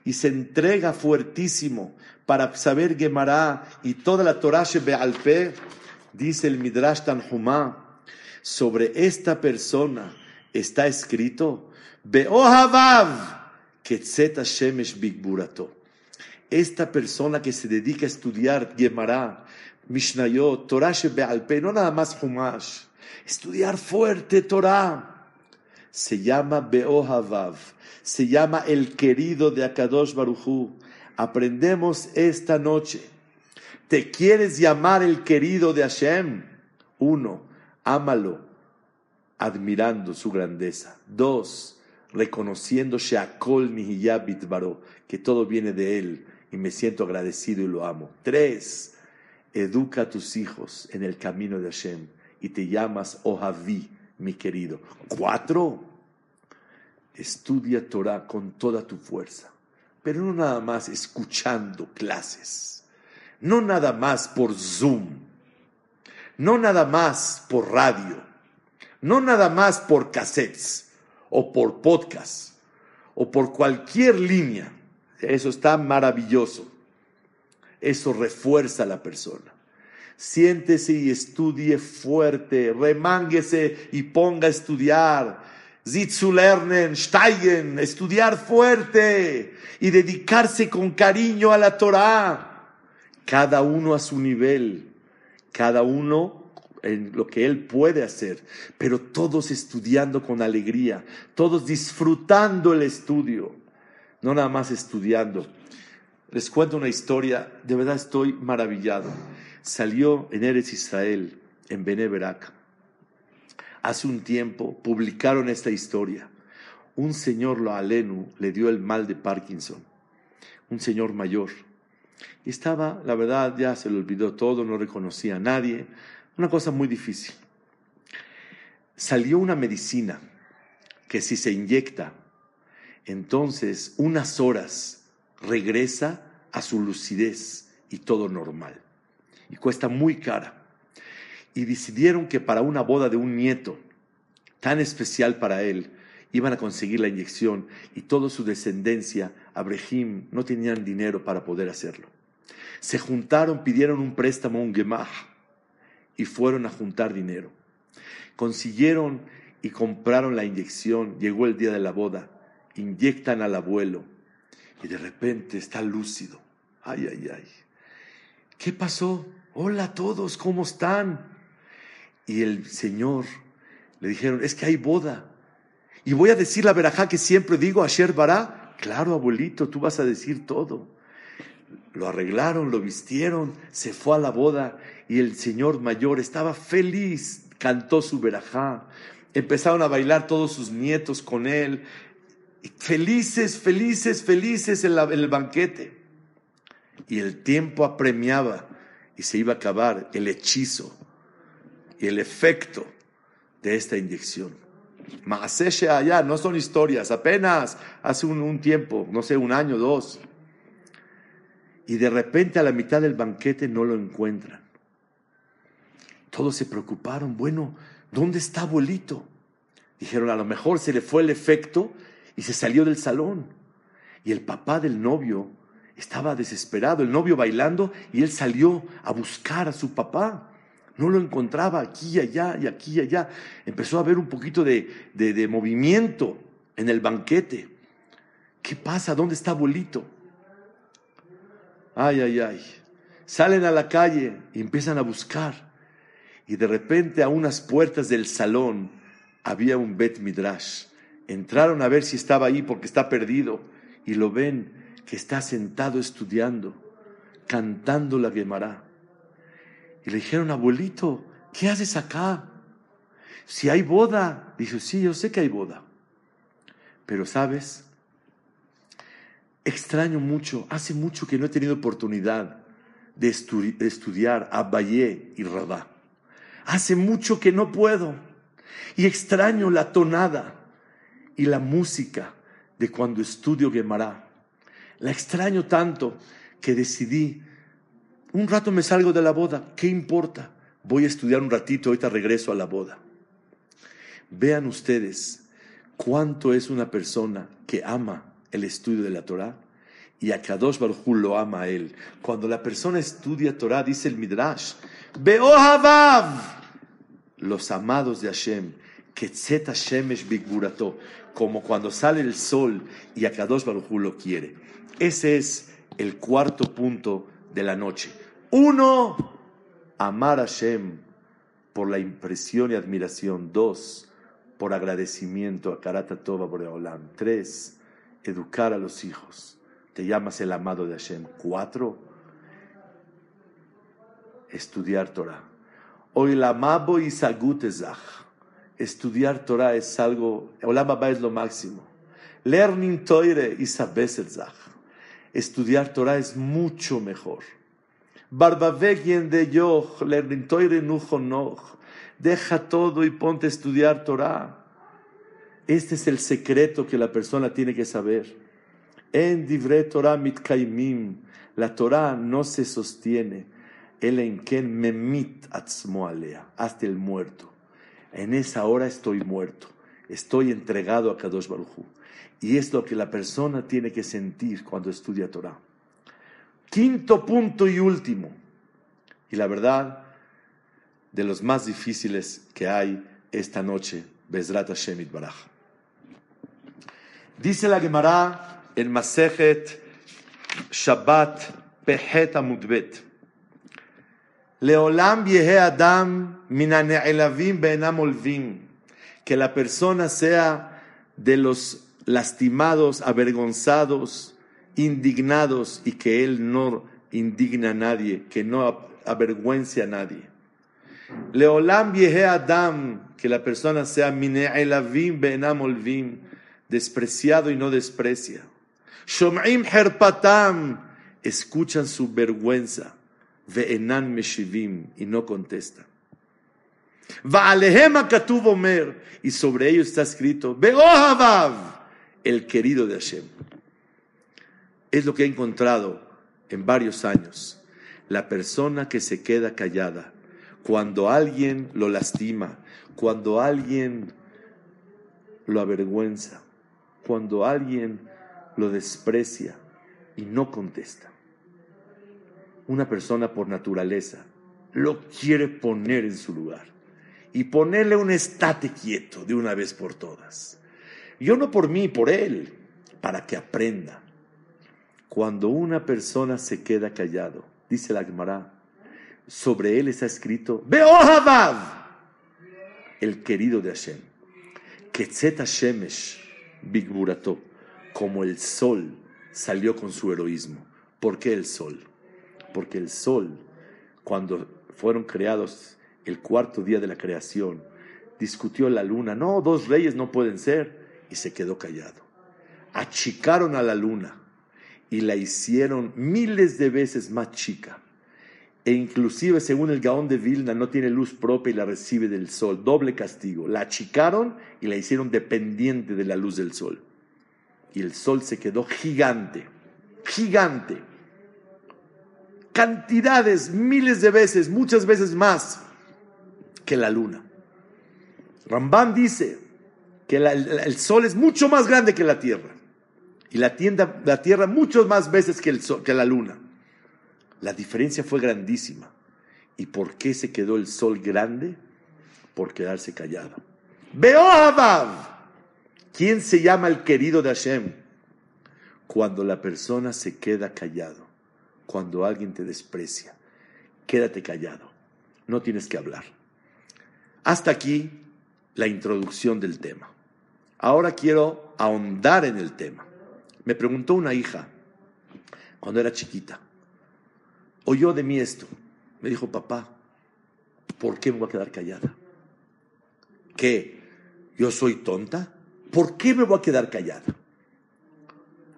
y se entrega fuertísimo para saber Gemara y toda la Torah Shebe'alpe, dice el Midrash Tanhumá, sobre esta persona está escrito, Shemesh Bigburato. Esta persona que se dedica a estudiar Gemara, Mishnayot, Torah Shebe'alpe, no nada más Humash, estudiar fuerte Torah, se llama Be'ohavav, se llama el querido de Akadosh Baruchu. Aprendemos esta noche. ¿Te quieres llamar el querido de Hashem? Uno, ámalo, admirando su grandeza. Dos, reconociendo Sheakol Baro, que todo viene de él y me siento agradecido y lo amo. Tres, educa a tus hijos en el camino de Hashem y te llamas Ohavi, mi querido. Cuatro, estudia Torah con toda tu fuerza, pero no nada más escuchando clases, no nada más por Zoom, no nada más por radio, no nada más por cassettes o por podcast o por cualquier línea. Eso está maravilloso. Eso refuerza a la persona. Siéntese y estudie fuerte, remánguese y ponga a estudiar. Zitzulernen, steigen, estudiar fuerte y dedicarse con cariño a la Torah. Cada uno a su nivel, cada uno en lo que él puede hacer, pero todos estudiando con alegría, todos disfrutando el estudio, no nada más estudiando. Les cuento una historia, de verdad estoy maravillado. Salió en Eres Israel, en Beneverac hace un tiempo publicaron esta historia. Un señor lo alenu le dio el mal de Parkinson, un señor mayor. Y estaba, la verdad, ya se le olvidó todo, no reconocía a nadie, una cosa muy difícil. Salió una medicina que si se inyecta, entonces unas horas regresa a su lucidez y todo normal. Y cuesta muy cara y decidieron que para una boda de un nieto tan especial para él, iban a conseguir la inyección y toda su descendencia, Abrahim, no tenían dinero para poder hacerlo. Se juntaron, pidieron un préstamo, un gemah, y fueron a juntar dinero. Consiguieron y compraron la inyección. Llegó el día de la boda. Inyectan al abuelo y de repente está lúcido. Ay, ay, ay. ¿Qué pasó? Hola a todos, ¿cómo están? Y el Señor le dijeron, es que hay boda. Y voy a decir la verajá que siempre digo, Asher Bará. Claro, abuelito, tú vas a decir todo. Lo arreglaron, lo vistieron, se fue a la boda y el señor mayor estaba feliz, cantó su verajá. Empezaron a bailar todos sus nietos con él. Felices, felices, felices en, en el banquete. Y el tiempo apremiaba y se iba a acabar el hechizo y el efecto de esta inyección. Maaseshe allá, no son historias, apenas hace un, tiempo, no sé, un año, dos. Y de repente a la mitad del banquete no lo encuentran. Todos se preocuparon, bueno, ¿dónde está abuelito? Dijeron, a lo mejor se le fue el efecto y se salió del salón. Y el papá del novio estaba desesperado, el novio bailando, y él salió a buscar a su papá. No lo encontraba aquí y allá y aquí y allá. Empezó a haber un poquito de, de, movimiento en el banquete. ¿Qué pasa? ¿Dónde está abuelito? Ay, ay, ay. Salen a la calle y empiezan a buscar. Y de repente a unas puertas del salón había un Bet Midrash. Entraron a ver si estaba ahí porque está perdido. Y lo ven que está sentado estudiando, cantando la Gemara. Y le dijeron, abuelito, ¿qué haces acá? Si hay boda. Dijo, sí, yo sé que hay boda. Pero sabes, extraño mucho, hace mucho que no he tenido oportunidad de, estudiar a Valle y Rabá. Hace mucho que no puedo. Y extraño la tonada y la música de cuando estudio Gemara. La extraño tanto que decidí, un rato me salgo de la boda, ¿qué importa? Voy a estudiar un ratito, ahorita regreso a la boda. Vean ustedes cuánto es una persona que ama el estudio de la Torah y a Kadosh lo ama a él. Cuando la persona estudia Torah, dice el Midrash, Beohavav, los amados de Hashem, Ketzet Hashemesh Bigburato, como cuando sale el sol y a Kadosh Baruj lo quiere. Ese es el cuarto punto de la noche. Uno, amar a Hashem por la impresión y admiración. Dos, por agradecimiento a Karata Tova Boreolam. Tres, educar a los hijos. Te llamas el amado de Hashem. Cuatro, estudiar Torah. Hoy la mabo y Estudiar Torah es algo, Olam es lo máximo. Learning Toire y. Estudiar Torah es mucho mejor. Barbavegien de Yoch, Nujonoch. Deja todo y ponte a estudiar Torah. Este es el secreto que la persona tiene que saber. En Divre Torah mitkaimim. La Torah no se sostiene. El enken memit atzmo alea. Hasta el muerto. En esa hora estoy muerto. Estoy entregado a Kadosh Baruchu. Y es lo que la persona tiene que sentir cuando estudia Torah. Quinto punto y último. Y la verdad, de los más difíciles que hay esta noche, Bezrat Hashem Baraj. Dice la Gemara en Masejet Shabbat Pehet Amudbet. Leolam yehe Adam minane'elavim be'enam olvim. Que la persona sea de los lastimados, avergonzados, indignados y que él no indigna a nadie, que no avergüence a nadie. Leolam yehe Adam, que la persona sea mine'elavim be'enam olvim, despreciado y no desprecia. Shom'im herpatam, escuchan su vergüenza. Ve'enan meshivim, y no contestan. Va'alehem katuv omer, y sobre ellos está escrito, Be'ohavav, el querido de Hashem. Es lo que he encontrado en varios años. La persona que se queda callada cuando alguien lo lastima, cuando alguien lo avergüenza, cuando alguien lo desprecia y no contesta. Una persona por naturaleza lo quiere poner en su lugar y ponerle un estate quieto de una vez por todas. Yo no por mí, por él, para que aprenda. Cuando una persona se queda callado, dice la Gemara, sobre él está escrito, Beohavav, el querido de Hashem, Ketzet Hashemesh, Bigburato, como el sol salió con su heroísmo. ¿Por qué el sol? Porque el sol, cuando fueron creados el cuarto día de la creación, discutió la luna, no, dos reyes no pueden ser, y se quedó callado. Achicaron a la luna y la hicieron miles de veces más chica. E inclusive, según el Gaón de Vilna, no tiene luz propia y la recibe del sol. Doble castigo. La achicaron y la hicieron dependiente de la luz del sol. Y el sol se quedó gigante. Gigante. Cantidades, miles de veces, muchas veces más que la luna. Rambán dice que el, sol es mucho más grande que la tierra. Y la, la tierra muchas más veces que, el que la luna. La diferencia fue grandísima. ¿Y por qué se quedó el sol grande? Por quedarse callado. Beohavav. ¿Quién se llama el querido de Hashem? Cuando la persona se queda callado, cuando alguien te desprecia, quédate callado, no tienes que hablar. Hasta aquí la introducción del tema. Ahora quiero ahondar en el tema. Me preguntó una hija cuando era chiquita, oyó de mí esto. Me dijo, papá, ¿por qué me voy a quedar callada? ¿Qué? ¿Yo soy tonta? ¿Por qué me voy a quedar callada?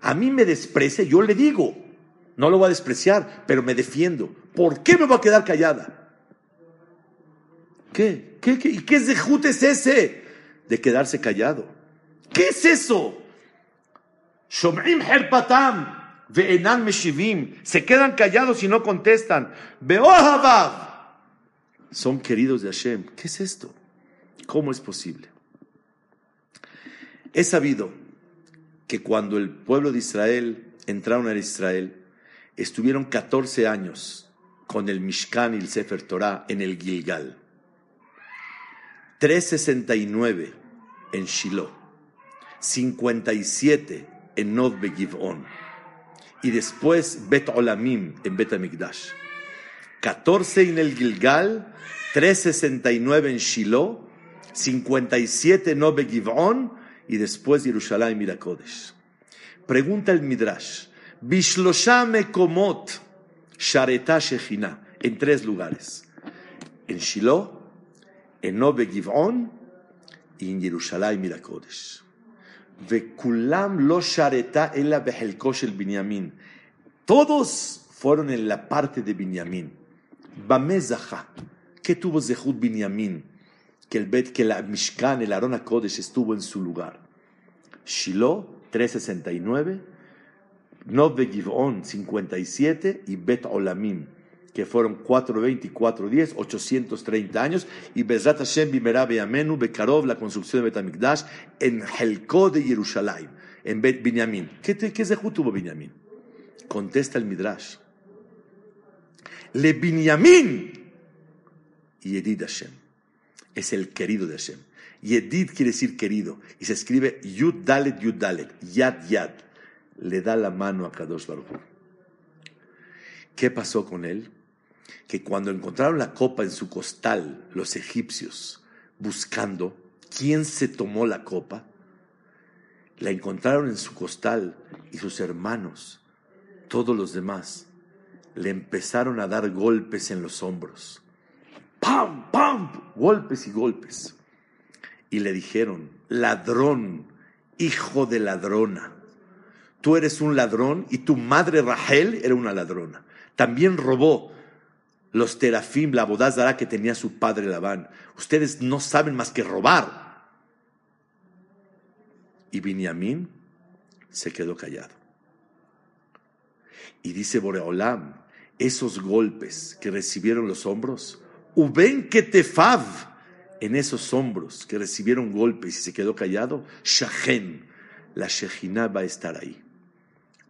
A mí me desprecia, yo le digo, no lo voy a despreciar, pero me defiendo. ¿Por qué me voy a quedar callada? ¿Qué? ¿Qué, qué? y qué zehut es ese? De quedarse callado. ¿Qué es eso? Shom'im herpatam meshivim. Se quedan callados y no contestan. Be'ohavav. Son queridos de Hashem. ¿Qué es esto? ¿Cómo es posible? He sabido que cuando el pueblo de Israel entraron a Israel, estuvieron 14 años con el Mishkan y el Sefer Torah en el Gilgal. 369 en Shiloh, 57 en Nov Giv'on y después Bet Olamim en Bet Amigdash. 14 en el Gilgal, 369 en Shiloh, 57 en Nov Giv'on y después Jerusalén y Kodesh. Pregunta el Midrash, Bishlosha Mekomot Shareta Shechina, en tres lugares, en Shiloh, en Nove Giv'on y en Jerusalén y Kodesh. Lo shareta el Binyamin. Todos fueron en la parte de Binyamin. Bamezaha. ¿Qué tuvo Zehut Binyamin? Que el Bet, que la Mishkan, el Arona Kodesh estuvo en su lugar. Shiloh, 369. Nove Givon, 57. Y Bet Olamim, que fueron 420 y 410, 830 años, y Bezrat Hashem Bimerabe Amenu, Bekarov, la construcción de Betamikdash, en Helko de Jerusalén, en Bet Binyamin. ¿Qué, qué zehut tuvo Binyamin? Contesta el Midrash. Le Binyamin, Yedid Hashem, es el querido de Hashem. Yedid quiere decir querido, y se escribe Yud Dalet Yud Dalet, Yad Yad. Le da la mano a Kadosh Baruch. ¿Qué pasó con él? Que cuando encontraron la copa en su costal, los egipcios, buscando quién se tomó la copa, la encontraron en su costal y sus hermanos, todos los demás, le empezaron a dar golpes en los hombros. ¡Pam, pam! Golpes y golpes. Y le dijeron, ladrón, hijo de ladrona. Tú eres un ladrón y tu madre Rahel era una ladrona. También robó los terafim, la bodazara que tenía su padre Labán. Ustedes no saben más que robar. Y Binyamin se quedó callado. Y dice Boreolam, esos golpes que recibieron los hombros, Uben en esos hombros que recibieron golpes y se quedó callado, Shahen, la Shejina va a estar ahí.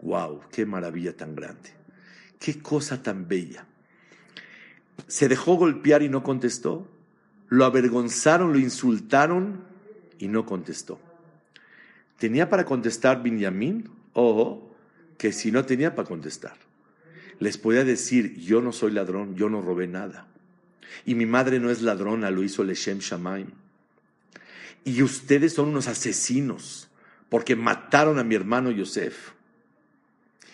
¡Wow! ¡Qué maravilla tan grande! ¡Qué cosa tan bella! Se dejó golpear y no contestó. Lo avergonzaron, lo insultaron y no contestó. ¿Tenía para contestar Benjamín? o que si no tenía para contestar. Les podía decir, yo no soy ladrón, yo no robé nada. Y mi madre no es ladrona, lo hizo Leshem Shamaim. Y ustedes son unos asesinos porque mataron a mi hermano Yosef.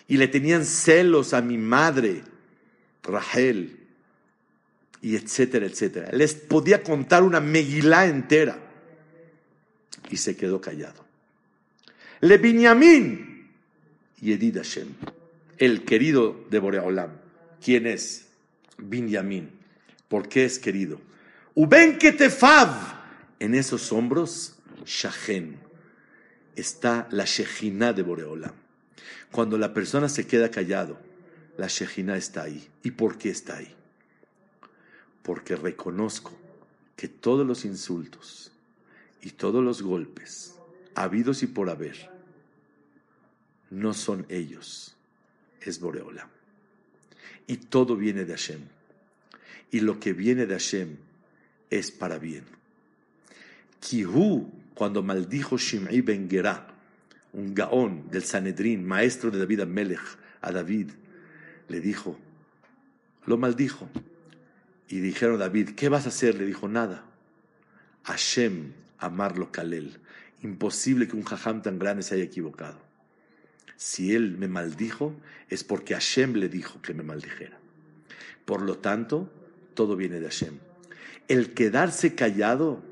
Y le tenían celos a mi madre, Rahel y etcétera, etcétera. Les podía contar una megilá entera y se quedó callado. Le Binyamin y Edid Hashem, el querido de Boreolam. ¿Quién es? Binyamin. ¿Por qué es querido? Uben. En esos hombros, Shahen. Está la Shejina de Boreolam. Cuando la persona se queda callado, la Shejina está ahí. ¿Y por qué está ahí? Porque reconozco que todos los insultos y todos los golpes, habidos y por haber, no son ellos, es Boreola. Y todo viene de Hashem. Y lo que viene de Hashem es para bien. Kihu, cuando maldijo Shim'i ben un gaón del Sanedrín, maestro de David Amelech, a David, le dijo, lo maldijo. Y dijeron David, ¿qué vas a hacer? Le dijo, nada. Hashem, amarlo Kalel. Imposible que un jajam tan grande se haya equivocado. Si él me maldijo, es porque Hashem le dijo que me maldijera. Por lo tanto, todo viene de Hashem. El quedarse callado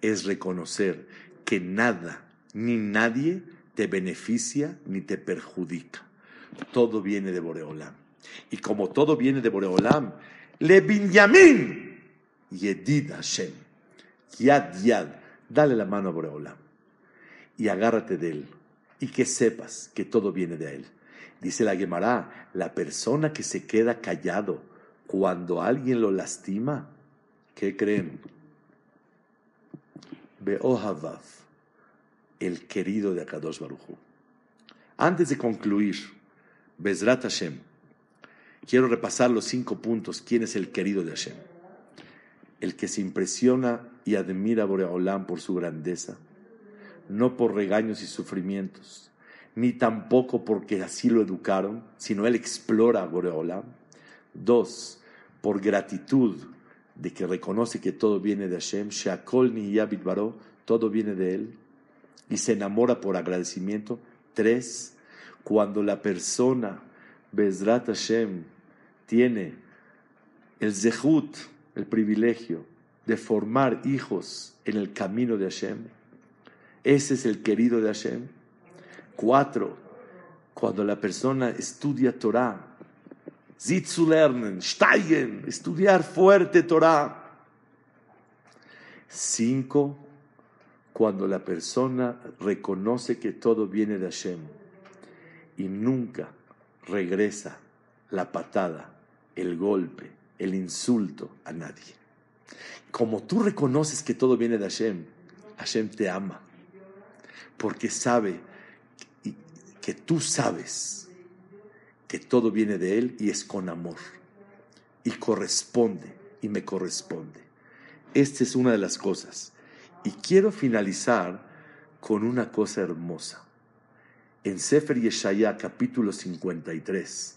es reconocer que nada ni nadie te beneficia ni te perjudica. Todo viene de Boreolam. Y como todo viene de Boreolam, le Binyamin Yedid Hashem. Yad Yad. Dale la mano a Boreolam. Y agárrate de él. Y que sepas que todo viene de él. Dice la Gemara, la persona que se queda callado cuando alguien lo lastima, ¿qué creen? Beohavav, el querido de Akadosh Baruchu. Antes de concluir, Bezrat Hashem, quiero repasar los cinco puntos. ¿Quién es el querido de Hashem? El que se impresiona y admira a Boreolam por su grandeza, no por regaños y sufrimientos, ni tampoco porque así lo educaron, sino él explora a Boreolam. Dos, por gratitud de que reconoce que todo viene de Hashem, Shakol ni Baro, todo viene de él, y se enamora por agradecimiento. Tres, cuando la persona, Bezrat Hashem, tiene el zehut, el privilegio de formar hijos en el camino de Hashem, ese es el querido de Hashem. Cuatro, cuando la persona estudia Torah, Zitzu lernen, steigen, estudiar fuerte Torah. Cinco, cuando la persona reconoce que todo viene de Hashem y nunca regresa la patada, el golpe, el insulto a nadie. Como tú reconoces que todo viene de Hashem, Hashem te ama, porque sabe que tú sabes que todo viene de Él y es con amor. Y corresponde, y me corresponde. Esta es una de las cosas. Y quiero finalizar con una cosa hermosa. En Sefer Yeshaya, capítulo 53,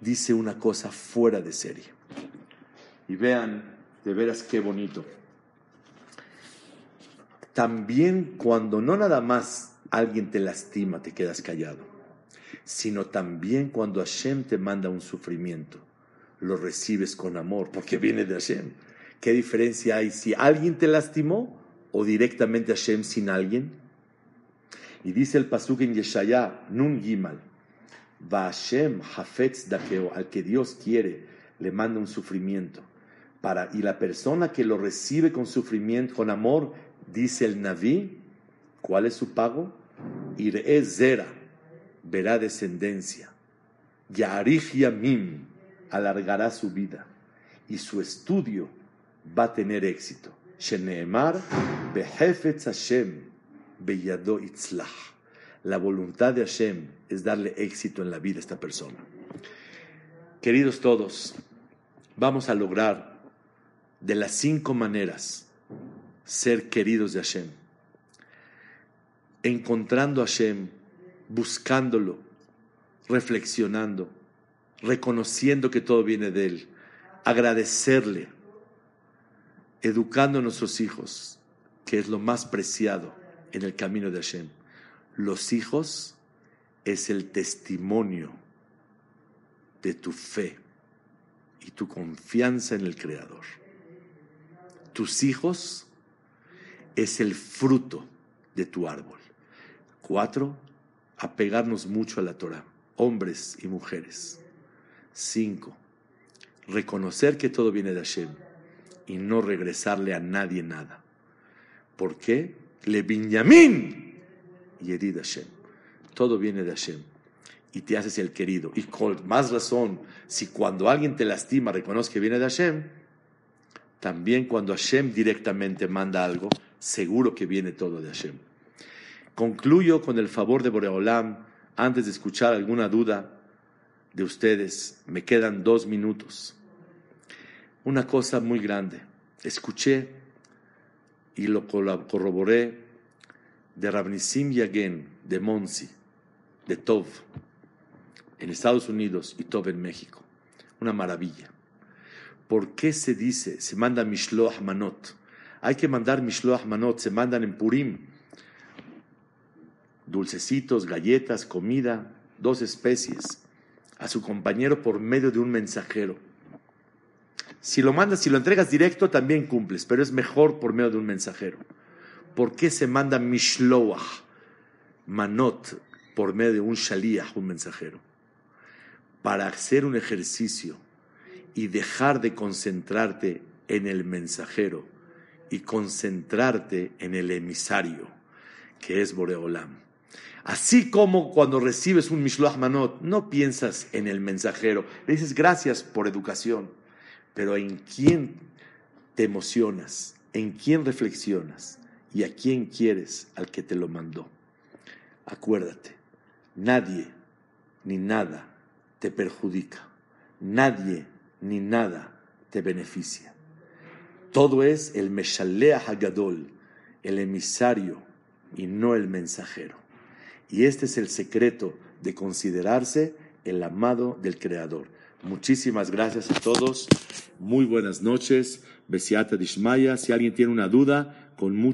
dice una cosa fuera de serie. Y vean, de veras qué bonito. También cuando no nada más alguien te lastima, te quedas callado sino también cuando Hashem te manda un sufrimiento, lo recibes con amor, porque viene de Hashem. ¿Qué diferencia hay si alguien te lastimó o directamente Hashem sin alguien? Y dice el pasuk en Yeshaya, Nun Gimal, Va Hashem Hafetz Dakeo, al que Dios quiere, le manda un sufrimiento. Para, y la persona que lo recibe con sufrimiento, con amor, dice el Naví, ¿cuál es su pago? Iré Zera verá descendencia. Yarich Yamim alargará su vida y su estudio va a tener éxito. Sheneemar behefetz Hashem beyado itzlach. La voluntad de Hashem es darle éxito en la vida a esta persona. Queridos todos, vamos a lograr de las cinco maneras ser queridos de Hashem. Encontrando a Hashem buscándolo, reflexionando, reconociendo que todo viene de Él, agradecerle, educando a nuestros hijos, que es lo más preciado en el camino de Hashem. Los hijos es el testimonio de tu fe y tu confianza en el Creador. Tus hijos es el fruto de tu árbol. Cuatro, apegarnos mucho a la Torah, hombres y mujeres. Cinco, reconocer que todo viene de Hashem y no regresarle a nadie nada. ¿Por qué? Le Binyamin y Erid Hashem. Todo viene de Hashem y te haces el querido. Y con más razón, si cuando alguien te lastima reconoce que viene de Hashem, también cuando Hashem directamente manda algo, seguro que viene todo de Hashem. Concluyo con el favor de Boreolam, antes de escuchar alguna duda de ustedes. Me quedan dos minutos. Una cosa muy grande. Escuché y lo corroboré de Rabnisim Yagen, de Monsi, de Tov, en Estados Unidos y Tov en México. Una maravilla. ¿Por qué se dice, se manda Mishloach Manot? Hay que mandar Mishloach Manot, se mandan en Purim dulcecitos, galletas, comida, dos especies, a su compañero por medio de un mensajero. Si lo mandas, si lo entregas directo, también cumples, pero es mejor por medio de un mensajero. ¿Por qué se manda mishloach, manot, por medio de un shaliach, un mensajero? Para hacer un ejercicio y dejar de concentrarte en el mensajero y concentrarte en el emisario, que es Boreolam. Así como cuando recibes un Mishloach Manot, no piensas en el mensajero, le dices gracias por educación, pero en quién te emocionas, en quién reflexionas y a quién quieres al que te lo mandó. Acuérdate, nadie ni nada te perjudica, nadie ni nada te beneficia. Todo es el Meshalea Hagadol, el emisario y no el mensajero. Y este es el secreto de considerarse el amado del Creador. Muchísimas gracias a todos. Muy buenas noches. Besiata Dishmaya. Si alguien tiene una duda, con mucho